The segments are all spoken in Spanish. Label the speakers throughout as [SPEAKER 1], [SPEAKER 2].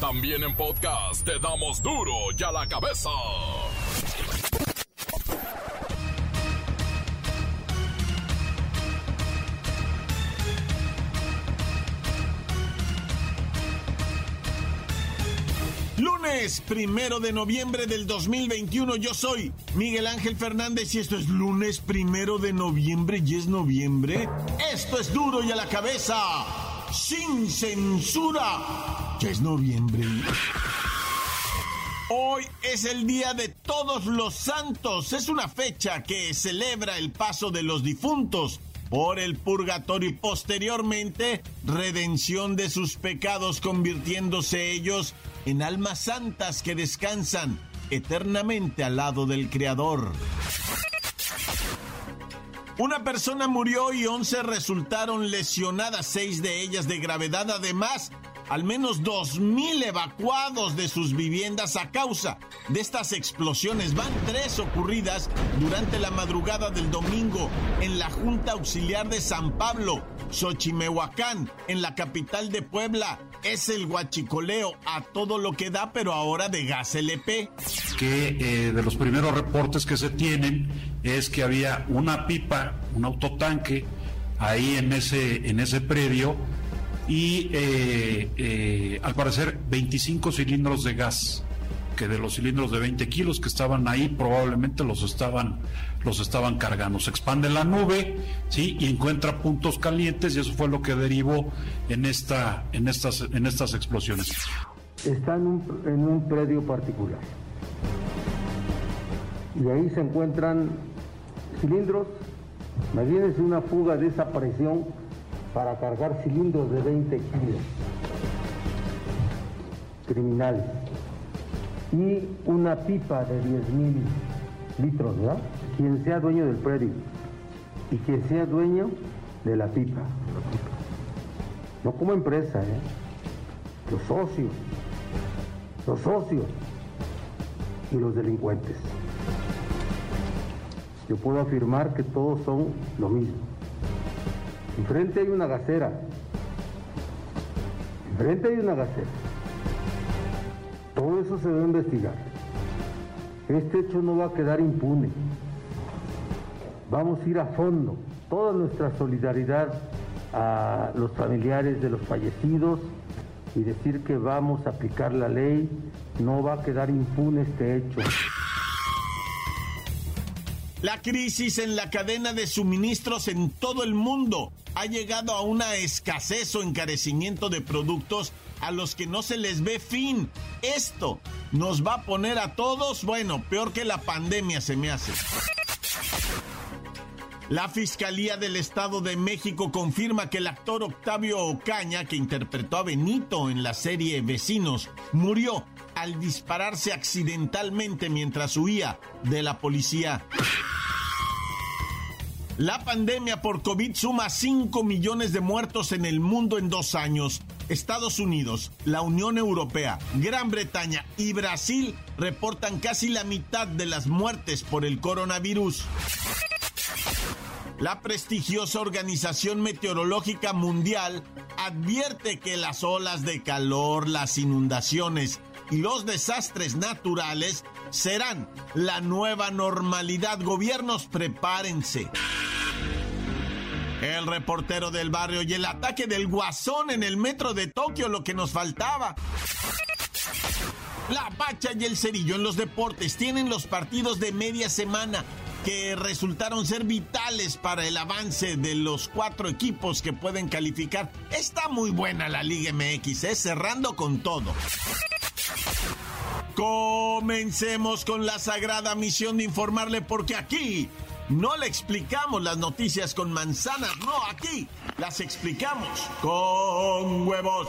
[SPEAKER 1] También en podcast te damos duro y a la cabeza.
[SPEAKER 2] Lunes primero de noviembre del 2021. Yo soy Miguel Ángel Fernández y esto es lunes primero de noviembre y es noviembre. Esto es duro y a la cabeza. Sin censura. Ya es noviembre. Hoy es el Día de Todos los Santos. Es una fecha que celebra el paso de los difuntos por el purgatorio y posteriormente redención de sus pecados convirtiéndose ellos en almas santas que descansan eternamente al lado del Creador. Una persona murió y 11 resultaron lesionadas, seis de ellas de gravedad. Además, al menos 2.000 evacuados de sus viviendas a causa de estas explosiones. Van tres ocurridas durante la madrugada del domingo en la Junta Auxiliar de San Pablo, Xochimehuacán, en la capital de Puebla. Es el guachicoleo a todo lo que da, pero ahora de gas LP.
[SPEAKER 3] Que eh, de los primeros reportes que se tienen es que había una pipa, un autotanque, ahí en ese, en ese predio y eh, eh, al parecer 25 cilindros de gas que de los cilindros de 20 kilos que estaban ahí probablemente los estaban los estaban cargando. Se expande la nube sí y encuentra puntos calientes y eso fue lo que derivó en esta en estas en estas explosiones.
[SPEAKER 4] Está en un, en un predio particular. Y ahí se encuentran cilindros imagínense una fuga de esa presión para cargar cilindros de 20 kilos criminales y una pipa de 10 mil litros, ¿verdad? Quien sea dueño del predio y quien sea dueño de la pipa. No como empresa, ¿eh? Los socios, los socios y los delincuentes. Yo puedo afirmar que todos son lo mismo. Enfrente hay una gacera. Enfrente hay una gacera. Todo eso se debe investigar. Este hecho no va a quedar impune. Vamos a ir a fondo. Toda nuestra solidaridad a los familiares de los fallecidos y decir que vamos a aplicar la ley. No va a quedar impune este hecho.
[SPEAKER 2] La crisis en la cadena de suministros en todo el mundo ha llegado a una escasez o encarecimiento de productos a los que no se les ve fin. Esto nos va a poner a todos, bueno, peor que la pandemia se me hace. La Fiscalía del Estado de México confirma que el actor Octavio Ocaña, que interpretó a Benito en la serie Vecinos, murió al dispararse accidentalmente mientras huía de la policía. La pandemia por COVID suma 5 millones de muertos en el mundo en dos años. Estados Unidos, la Unión Europea, Gran Bretaña y Brasil reportan casi la mitad de las muertes por el coronavirus. La prestigiosa Organización Meteorológica Mundial advierte que las olas de calor, las inundaciones y los desastres naturales serán la nueva normalidad. Gobiernos, prepárense. El reportero del barrio y el ataque del guasón en el metro de Tokio, lo que nos faltaba. La Bacha y el Cerillo en los deportes tienen los partidos de media semana que resultaron ser vitales para el avance de los cuatro equipos que pueden calificar. Está muy buena la Liga MX, ¿eh? cerrando con todo. Comencemos con la sagrada misión de informarle porque aquí no le explicamos las noticias con manzanas, no, aquí las explicamos con huevos.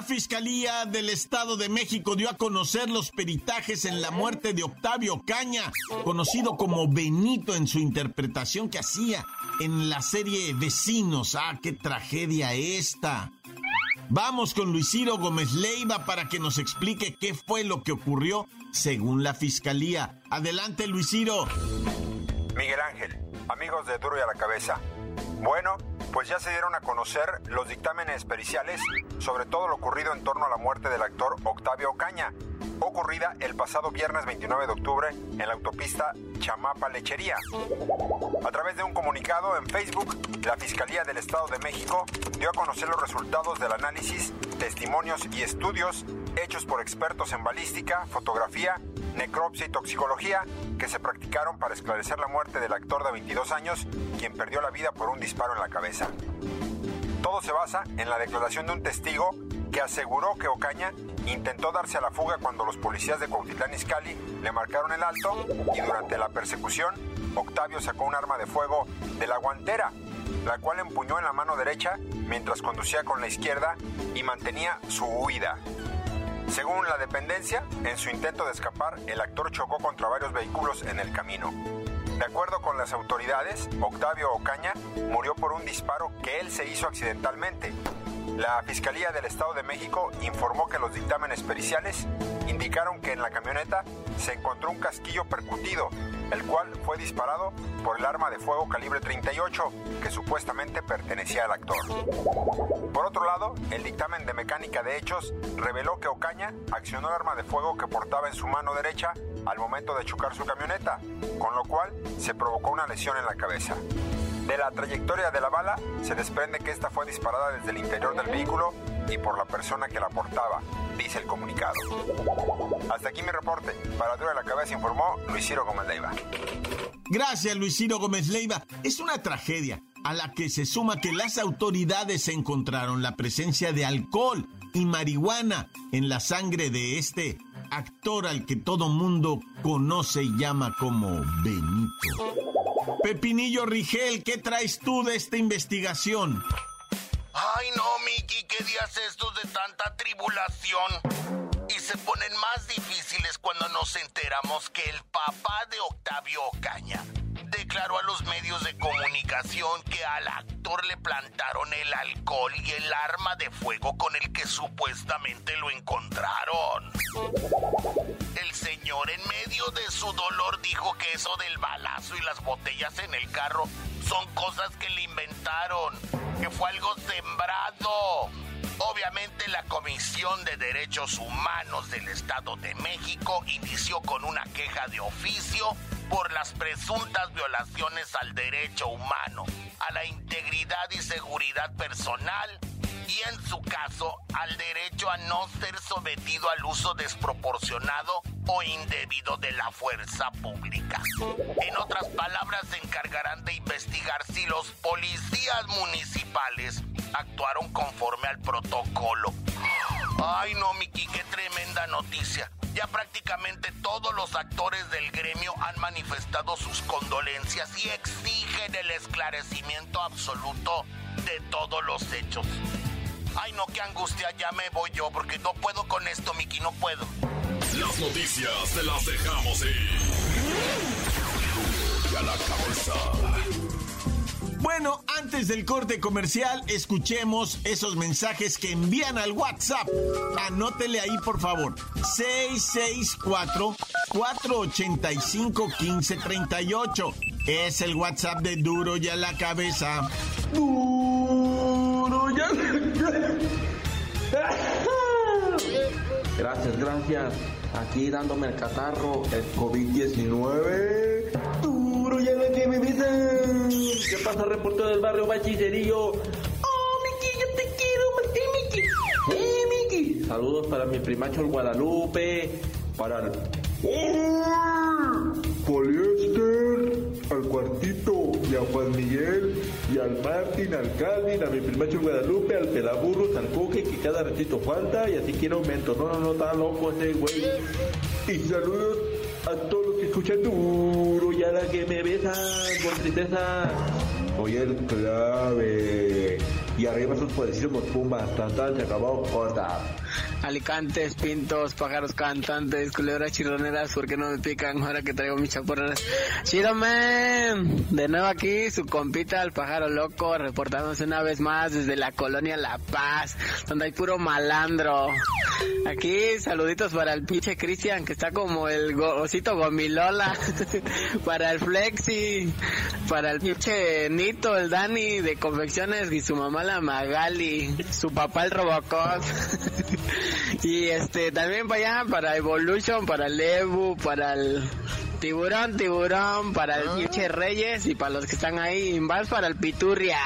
[SPEAKER 2] La Fiscalía del Estado de México dio a conocer los peritajes en la muerte de Octavio Caña, conocido como Benito en su interpretación que hacía en la serie Vecinos. Ah, qué tragedia esta. Vamos con Luis Ciro Gómez Leiva para que nos explique qué fue lo que ocurrió según la Fiscalía. Adelante, Luis Ciro.
[SPEAKER 5] Miguel Ángel, amigos de Duro y a la Cabeza. Bueno, pues ya se dieron a conocer los dictámenes periciales sobre todo lo ocurrido en torno a la muerte del actor Octavio Ocaña, ocurrida el pasado viernes 29 de octubre en la autopista Chamapa Lechería. A través de un comunicado en Facebook, la Fiscalía del Estado de México dio a conocer los resultados del análisis, testimonios y estudios hechos por expertos en balística, fotografía, necropsia y toxicología que se practicaron para esclarecer la muerte del actor de 22 años, quien perdió la vida por un disparo en la cabeza. Todo se basa en la declaración de un testigo que aseguró que Ocaña intentó darse a la fuga cuando los policías de Cuautitlán Izcalli le marcaron el alto y durante la persecución Octavio sacó un arma de fuego de la guantera, la cual empuñó en la mano derecha mientras conducía con la izquierda y mantenía su huida. Según la dependencia, en su intento de escapar, el actor chocó contra varios vehículos en el camino. De acuerdo con las autoridades, Octavio Ocaña murió por un disparo que él se hizo accidentalmente. La Fiscalía del Estado de México informó que los dictámenes periciales indicaron que en la camioneta se encontró un casquillo percutido, el cual fue disparado por el arma de fuego calibre 38 que supuestamente pertenecía al actor. Por otro lado, el dictamen de mecánica de hechos reveló que Ocaña accionó el arma de fuego que portaba en su mano derecha al momento de chocar su camioneta, con lo cual se provocó una lesión en la cabeza. De la trayectoria de la bala se desprende que esta fue disparada desde el interior del vehículo y por la persona que la portaba, dice el comunicado. Hasta aquí mi reporte. Para Dura la Cabeza informó Luis Ciro Gómez Leiva.
[SPEAKER 2] Gracias, Luis Ciro Gómez Leiva. Es una tragedia a la que se suma que las autoridades encontraron la presencia de alcohol y marihuana en la sangre de este actor al que todo mundo conoce y llama como Benito. Pepinillo Rigel, ¿qué traes tú de esta investigación?
[SPEAKER 6] Ay no, Miki, qué días estos de tanta tribulación. Y se ponen más difíciles cuando nos enteramos que el papá de Octavio Ocaña declaró a los medios de comunicación que al actor le plantaron el alcohol y el arma de fuego con el que supuestamente lo encontraron. El señor en medio de su dolor dijo que eso del balazo y las botellas en el carro son cosas que le inventaron, que fue algo sembrado. Obviamente la Comisión de Derechos Humanos del Estado de México inició con una queja de oficio por las presuntas violaciones al derecho humano, a la integridad y seguridad personal y en su caso al derecho a no ser sometido al uso desproporcionado o indebido de la fuerza pública. En otras palabras, se encargarán de investigar si los policías municipales actuaron conforme al protocolo. Ay no, Miki, qué tremenda noticia. Ya prácticamente todos los actores del gremio han manifestado sus condolencias y exigen el esclarecimiento absoluto de todos los hechos. Ay, no, qué angustia, ya me voy yo, porque no puedo con esto, Miki, no puedo.
[SPEAKER 1] Las noticias te las dejamos ir. Y a la cabeza.
[SPEAKER 2] Bueno, antes del corte comercial, escuchemos esos mensajes que envían al WhatsApp. Anótele ahí, por favor. 664-485-1538. Es el WhatsApp de Duro y a la cabeza. Duro y a la
[SPEAKER 7] Gracias, gracias. Aquí dándome el catarro, el COVID-19. Duro ya la que me besan. ¿Qué pasa, reportero del barrio Bachillerillo? Oh, Miki, yo te quiero, Miki. Eh, Miki. Saludos para mi primacho el Guadalupe, para el... Poliéster, al cuartito y a Juan Miguel y al Martín, al Calvin, a mi primacho Guadalupe, al Pelaburros, al Coque que cada ratito falta y así quiere aumento. No, no, no, está loco ese güey. Y saludos a todos los que escuchan duro y a la que me besan con tristeza. Soy el clave y arriba sus poderosísimos Pumas. Tan, tan, se acabó, corta.
[SPEAKER 8] Alicantes, pintos, pájaros cantantes, culebras chirroneras, ¿por qué no me pican ahora que traigo mis chaporras? Chido, man. De nuevo aquí, su compita, el pájaro loco, reportándose una vez más desde la colonia La Paz, donde hay puro malandro. Aquí, saluditos para el pinche Cristian, que está como el osito gomilola. para el Flexi, para el pinche Nito, el Dani de confecciones y su mamá la Magali, su papá el Robocop. y este, también para allá, para Evolution, para el Evu, para el Tiburón, tiburón, para el pinche Reyes y para los que están ahí, más para el Piturrias.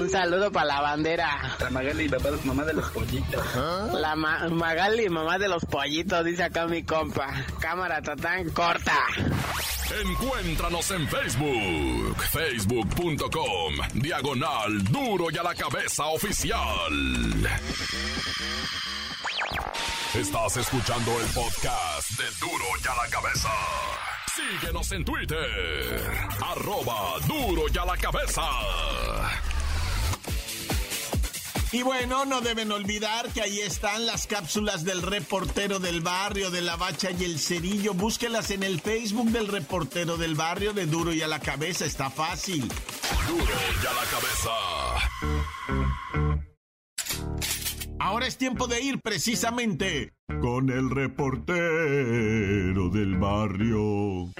[SPEAKER 8] Un saludo para la bandera.
[SPEAKER 9] La Magali, mamá de los pollitos.
[SPEAKER 8] La Magali, mamá de los pollitos, dice acá mi compa. Cámara tatán corta.
[SPEAKER 1] Encuéntranos en Facebook, facebook.com, diagonal duro y a la cabeza oficial. Estás escuchando el podcast de duro y a la cabeza. Síguenos en Twitter. Arroba duro y a la cabeza.
[SPEAKER 10] Y bueno, no deben olvidar que ahí están las cápsulas del reportero del barrio, de la bacha y el cerillo. Búsquelas en el Facebook del reportero del barrio de Duro y a la cabeza. Está fácil.
[SPEAKER 1] Duro y a la
[SPEAKER 10] cabeza. Ahora es tiempo de ir precisamente con el reportero del barrio.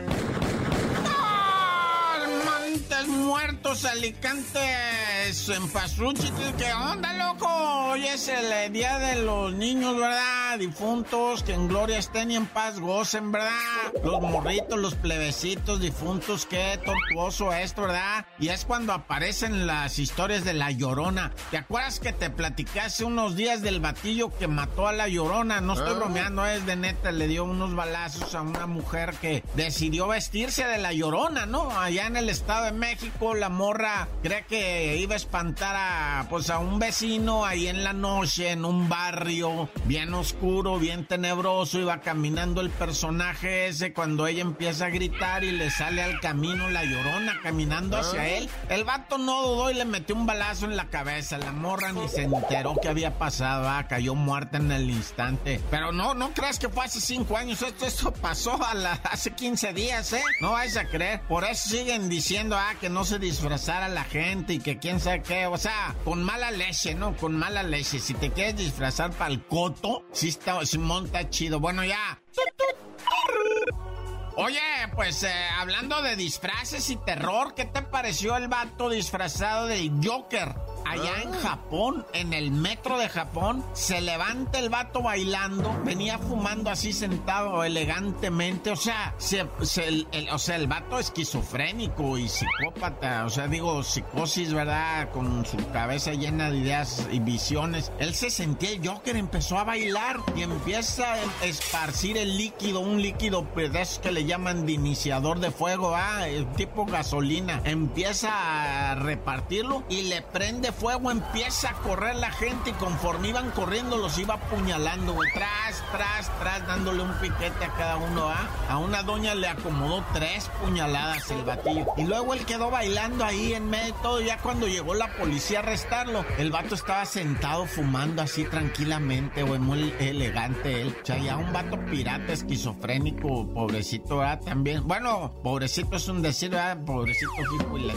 [SPEAKER 10] Muertos, Alicantes, en Pasuchi, ¿qué onda, loco? Hoy es el eh, día de los niños, ¿verdad? Difuntos, que en gloria estén y en paz gocen, ¿verdad? Los morritos, los plebecitos difuntos, qué tortuoso esto, ¿verdad? Y es cuando aparecen las historias de la llorona. ¿Te acuerdas que te platicé hace unos días del batillo que mató a la llorona? No estoy bromeando, es de neta, le dio unos balazos a una mujer que decidió vestirse de la llorona, ¿no? Allá en el Estado de México, la morra cree que iba a espantar a, pues, a un vecino ahí en la noche, en un barrio bien oscuro, bien tenebroso, iba caminando el personaje ese cuando ella empieza a gritar y le sale al camino la llorona caminando hacia él. El vato no dudó y le metió un balazo en la cabeza. La morra ni se enteró que había pasado, ah, cayó muerta en el instante. Pero no, no creas que fue hace cinco años, esto, esto pasó a la, hace 15 días, ¿eh? No vais a creer. Por eso siguen diciendo, ah, que no se disfrazara la gente y que quién sabe qué. O sea, con mala leche, ¿no? Con mala leche. Si te quieres disfrazar para el coto, si está, si monta chido. Bueno, ya. Oye, pues eh, hablando de disfraces y terror, ¿qué te pareció el vato disfrazado del Joker? Allá en Japón, en el metro de Japón, se levanta el vato bailando, venía fumando así sentado elegantemente, o sea, se, el, o sea, el vato esquizofrénico y psicópata, o sea, digo, psicosis, ¿verdad? Con su cabeza llena de ideas y visiones. Él se sentía el Joker, empezó a bailar y empieza a esparcir el líquido, un líquido de esos que le llaman de iniciador de fuego, ah, tipo gasolina. Empieza a repartirlo y le prende fuego empieza a correr la gente y conforme iban corriendo los iba apuñalando, güey. Tras, tras, tras, dándole un piquete a cada uno, ¿ah? A una doña le acomodó tres puñaladas el batillo. Y luego él quedó bailando ahí en medio de todo. Ya cuando llegó la policía a arrestarlo, el vato estaba sentado fumando así tranquilamente, güey. Muy elegante él. O sea, ya un vato pirata, esquizofrénico, pobrecito, ¿verdad? También. Bueno, pobrecito es un decir, ¿verdad? Pobrecito, hijo y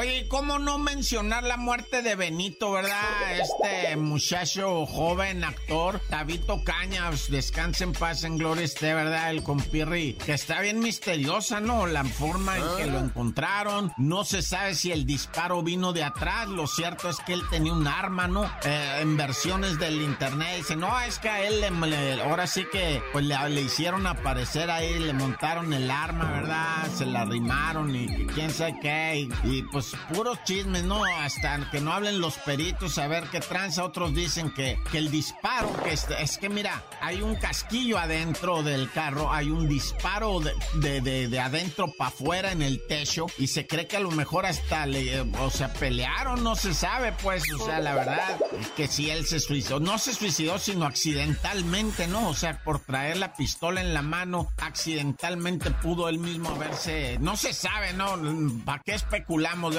[SPEAKER 10] Oye, ¿cómo no mencionar la muerte de Benito, verdad? Este muchacho joven, actor, Tabito Cañas, descanse en paz, en gloria esté, ¿verdad? El compirri, que está bien misteriosa, ¿no? La forma en que lo encontraron. No se sabe si el disparo vino de atrás. Lo cierto es que él tenía un arma, ¿no? Eh, en versiones del internet. Dice, no, es que a él le, ahora sí que pues le, le, hicieron aparecer ahí, le montaron el arma, ¿verdad? Se la arrimaron y, quién sabe qué. y pues pues, puros chismes, ¿no? Hasta que no hablen los peritos a ver qué tranza. Otros dicen que, que el disparo, que es, es, que mira, hay un casquillo adentro del carro, hay un disparo de, de, de, adentro para afuera en el techo y se cree que a lo mejor hasta le, o sea, pelearon, no se sabe, pues, o sea, la verdad que si él se suicidó, no se suicidó, sino accidentalmente, ¿no? O sea, por traer la pistola en la mano, accidentalmente pudo él mismo haberse, no se sabe, ¿no? ¿Para qué especulamos?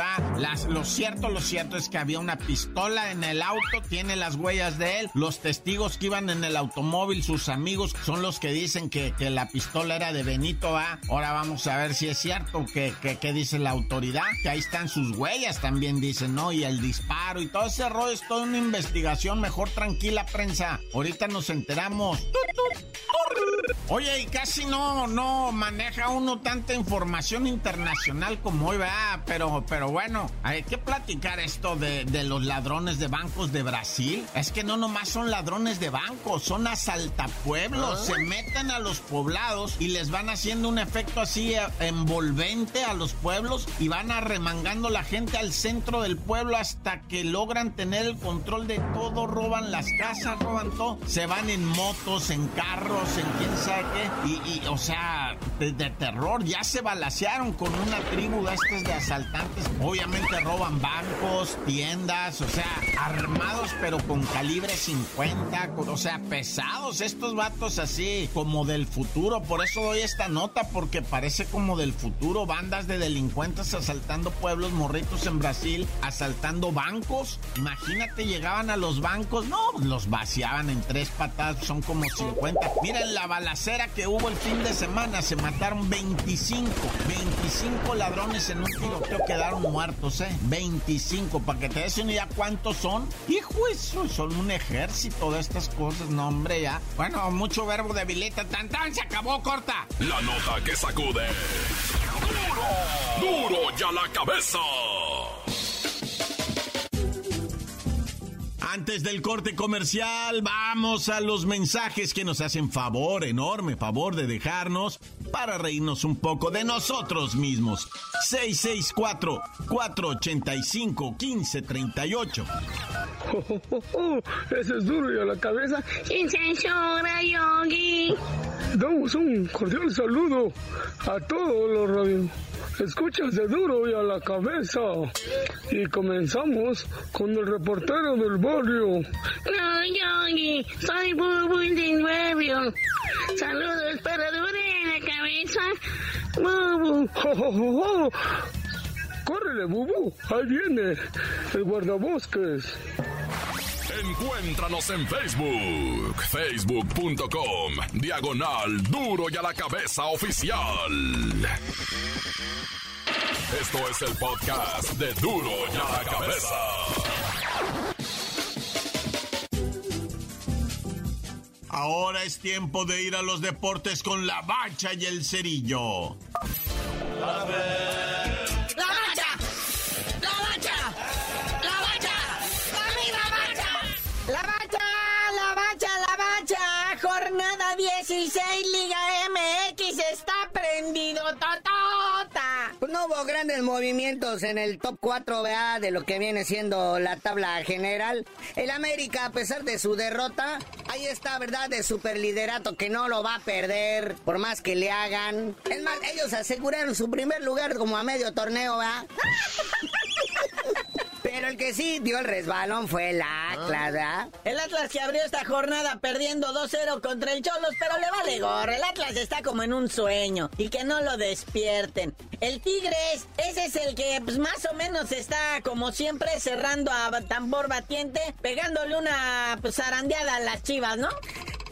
[SPEAKER 10] Lo cierto, lo cierto es que había una pistola en el auto, tiene las huellas de él. Los testigos que iban en el automóvil, sus amigos, son los que dicen que, que la pistola era de Benito A. Ahora vamos a ver si es cierto que, que, dice la autoridad, que ahí están sus huellas también dicen, ¿no? Y el disparo y todo ese rollo es toda una investigación. Mejor tranquila, prensa. Ahorita nos enteramos. Oye, y casi no, no maneja uno tanta información internacional como hoy, ¿verdad? Pero bueno, hay que platicar esto de, de, los ladrones de bancos de Brasil. Es que no nomás son ladrones de bancos, son asaltapueblos. ¿Ah? Se meten a los poblados y les van haciendo un efecto así eh, envolvente a los pueblos y van arremangando la gente al centro del pueblo hasta que logran tener el control de todo, roban las casas, roban todo. Se van en motos, en carros, en quién sabe qué. Y, o sea, de, terror, ya se balasearon con una tribu de estos de asaltantes. Obviamente roban bancos, tiendas, o sea, armados pero con calibre 50, o sea, pesados estos vatos así como del futuro. Por eso doy esta nota porque parece como del futuro, bandas de delincuentes asaltando pueblos morritos en Brasil, asaltando bancos. Imagínate, llegaban a los bancos, no, los vaciaban en tres patadas, son como 50. Miren la balacera que hubo el fin de semana, se mataron 25, 25 ladrones en un tiroteo quedaron muertos, ¿eh? 25, para que te des una idea cuántos son. Hijo, eso son un ejército de estas cosas, no, hombre, ya. Bueno, mucho verbo de bileta, tan tan, se acabó, corta.
[SPEAKER 1] La nota que sacude. ¡Duro! ¡Duro ya la cabeza!
[SPEAKER 10] Antes del corte comercial, vamos a los mensajes que nos hacen favor, enorme favor de dejarnos para reírnos un poco de nosotros mismos. 664-485-1538.
[SPEAKER 11] Ese es duro y a la cabeza.
[SPEAKER 12] Sin censura, Yogi.
[SPEAKER 11] Damos un cordial saludo a todos los radios escuchas de duro y a la cabeza. Y comenzamos con el reportero del barrio.
[SPEAKER 12] No, Yogi, soy Bubu del barrio. Saludos para duro y a la cabeza. Bubu.
[SPEAKER 11] ¡Jo, córrele Bubu! Ahí viene el guardabosques.
[SPEAKER 1] Encuéntranos en Facebook, facebook.com, diagonal duro y a la cabeza oficial. Esto es el podcast de duro y a la cabeza.
[SPEAKER 10] Ahora es tiempo de ir a los deportes con la bacha y el cerillo.
[SPEAKER 13] hubo movimientos en el top 4A de lo que viene siendo la tabla general. El América, a pesar de su derrota, ahí está, ¿verdad? De superliderato que no lo va a perder por más que le hagan. Es más, ellos aseguraron su primer lugar como a medio torneo, ¿verdad? Pero el que sí dio el resbalón fue el Atlas, ¿verdad?
[SPEAKER 14] El Atlas que abrió esta jornada perdiendo 2-0 contra el Cholos, pero le vale gorro. El Atlas está como en un sueño y que no lo despierten. El Tigres, ese es el que pues, más o menos está como siempre cerrando a tambor batiente, pegándole una pues, zarandeada a las chivas, ¿no?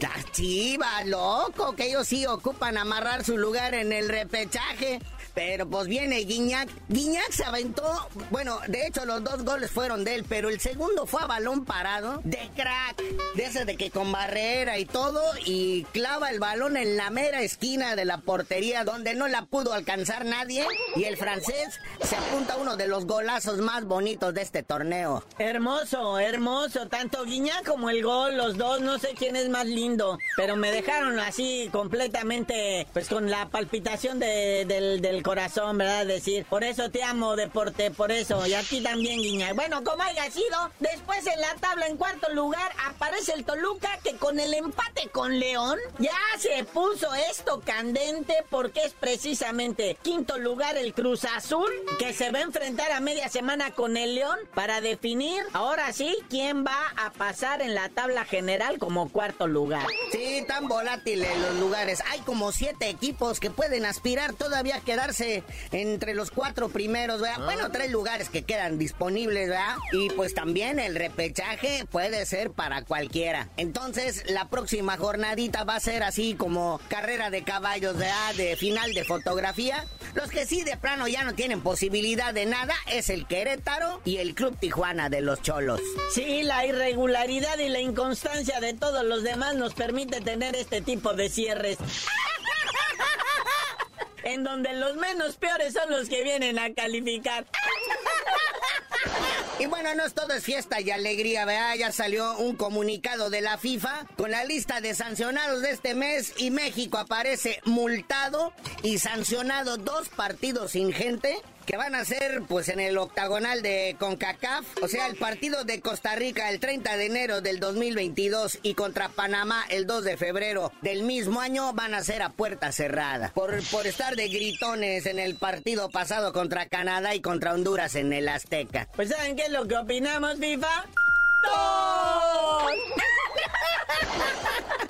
[SPEAKER 13] Las chivas, loco, que ellos sí ocupan amarrar su lugar en el repechaje. Pero pues viene Guiñac. Guiñac se aventó, bueno, de hecho los dos goles fueron de él, pero el segundo fue a balón parado, de crack, de ese de que con barrera y todo, y clava el balón en la mera esquina de la portería donde no la pudo alcanzar nadie, y el francés se apunta a uno de los golazos más bonitos de este torneo.
[SPEAKER 14] Hermoso, hermoso, tanto Guiñac como el gol, los dos, no sé quién es más lindo, pero me dejaron así completamente, pues con la palpitación del, del corazón, ¿verdad? Decir, por eso te amo, deporte, por eso. Y a ti también, Guiña. Bueno, como haya sido, después en la tabla, en cuarto lugar, aparece el Toluca, que con el empate con León, ya se puso esto candente, porque es precisamente quinto lugar el Cruz Azul, que se va a enfrentar a media semana con el León para definir, ahora sí, quién va a pasar en la tabla general como cuarto lugar.
[SPEAKER 13] Sí, tan volátiles los lugares. Hay como siete equipos que pueden aspirar todavía a quedar quedarse entre los cuatro primeros, ¿verdad? Bueno, tres lugares que quedan disponibles, ¿verdad? Y pues también el repechaje puede ser para cualquiera. Entonces, la próxima jornadita va a ser así como carrera de caballos, ¿verdad? De final de fotografía. Los que sí de plano ya no tienen posibilidad de nada es el Querétaro y el Club Tijuana de los Cholos.
[SPEAKER 14] Sí, la irregularidad y la inconstancia de todos los demás nos permite tener este tipo de cierres. En donde los menos peores son los que vienen a calificar.
[SPEAKER 13] Y bueno, no es todo es fiesta y alegría, ¿verdad? Ya salió un comunicado de la FIFA con la lista de sancionados de este mes y México aparece multado y sancionado dos partidos sin gente que van a ser pues en el octagonal de CONCACAF, o sea, el partido de Costa Rica el 30 de enero del 2022 y contra Panamá el 2 de febrero del mismo año van a ser a puerta cerrada por, por estar de gritones en el partido pasado contra Canadá y contra Honduras en el Azteca.
[SPEAKER 14] Pues ¿saben qué es lo que opinamos, FIFA?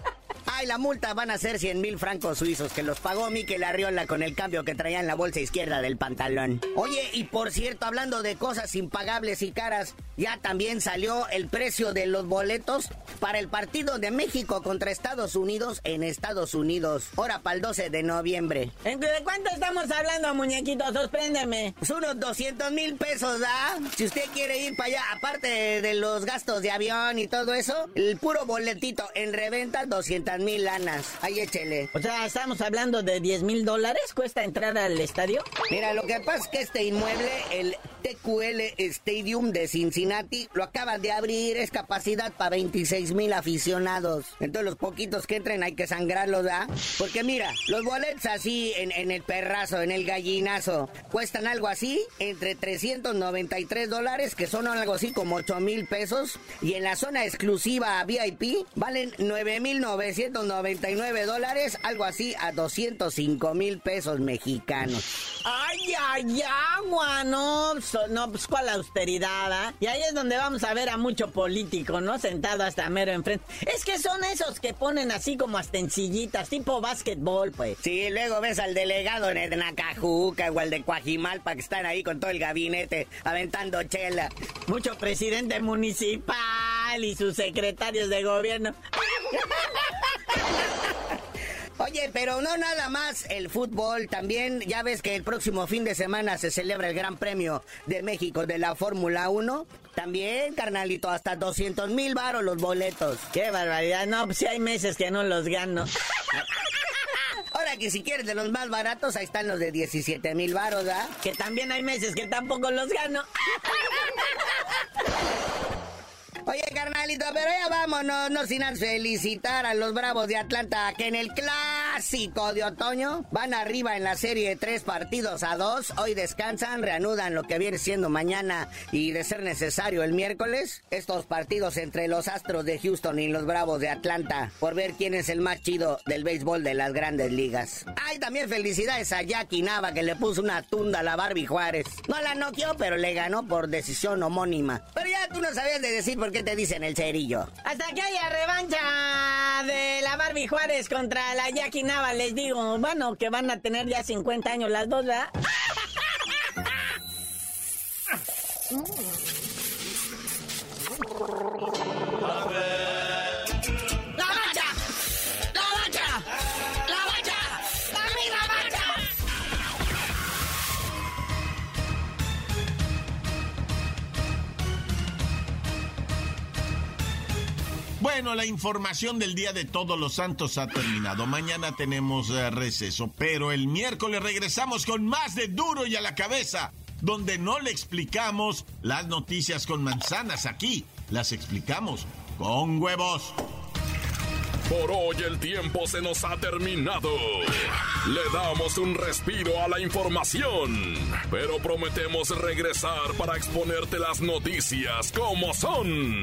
[SPEAKER 13] Ay, la multa van a ser 100 mil francos suizos que los pagó Miquel Arriola con el cambio que traía en la bolsa izquierda del pantalón. Oye, y por cierto, hablando de cosas impagables y caras, ya también salió el precio de los boletos para el partido de México contra Estados Unidos en Estados Unidos. Hora para el 12 de noviembre.
[SPEAKER 14] ¿De cuánto estamos hablando, muñequito? Sorpréndeme.
[SPEAKER 13] Es unos 200 mil pesos, ¿ah? Si usted quiere ir para allá, aparte de los gastos de avión y todo eso, el puro boletito en reventa, 200 mil lanas. Ahí échele.
[SPEAKER 14] O sea, estamos hablando de 10 mil dólares cuesta entrar al estadio.
[SPEAKER 13] Mira, lo que pasa es que este inmueble, el TQL Stadium de Cincinnati, lo acaban de abrir, es capacidad para 26 mil aficionados. Entonces los poquitos que entren hay que sangrarlos, ¿ah? Porque mira, los boletos así en, en el perrazo, en el gallinazo, cuestan algo así, entre 393 dólares, que son algo así como 8 mil pesos, y en la zona exclusiva VIP valen 9 mil 999 dólares, algo así a 205 mil pesos mexicanos.
[SPEAKER 14] ¡Ay, ay, agua! No, no, pues cuál austeridad, ¿ah? Y ahí es donde vamos a ver a mucho político, ¿no? Sentado hasta mero enfrente. Es que son esos que ponen así como hasta en sillitas, tipo básquetbol, pues.
[SPEAKER 13] Sí, luego ves al delegado de Nacajuca o al de Coajimalpa que están ahí con todo el gabinete aventando chela.
[SPEAKER 14] Mucho presidente municipal y sus secretarios de gobierno.
[SPEAKER 13] Oye, pero no nada más el fútbol, también ya ves que el próximo fin de semana se celebra el Gran Premio de México de la Fórmula 1. También, carnalito, hasta 200 mil varos los boletos.
[SPEAKER 14] Qué barbaridad, no, pues sí hay meses que no los gano.
[SPEAKER 13] Ahora que si quieres de los más baratos, ahí están los de 17 mil varos, ¿ah?
[SPEAKER 14] Que también hay meses que tampoco los gano.
[SPEAKER 13] Oye, carnalito, pero ya vámonos, no sin felicitar a los Bravos de Atlanta que en el clásico de otoño van arriba en la serie tres partidos a dos. Hoy descansan, reanudan lo que viene siendo mañana y de ser necesario el miércoles. Estos partidos entre los Astros de Houston y los Bravos de Atlanta por ver quién es el más chido del béisbol de las grandes ligas. Ay, también felicidades a Jackie Nava que le puso una tunda a la Barbie Juárez. No la noqueó, pero le ganó por decisión homónima. Pero ya tú no sabías de decir por qué te dicen el cerillo.
[SPEAKER 14] Hasta que haya revancha de la Barbie Juárez contra la Jackie Nava, les digo, bueno, que van a tener ya 50 años las dos, ¿verdad?
[SPEAKER 10] Bueno, la información del Día de Todos los Santos ha terminado. Mañana tenemos eh, receso, pero el miércoles regresamos con más de Duro y a la cabeza, donde no le explicamos las noticias con manzanas. Aquí las explicamos con huevos.
[SPEAKER 1] Por hoy el tiempo se nos ha terminado. Le damos un respiro a la información, pero prometemos regresar para exponerte las noticias como son.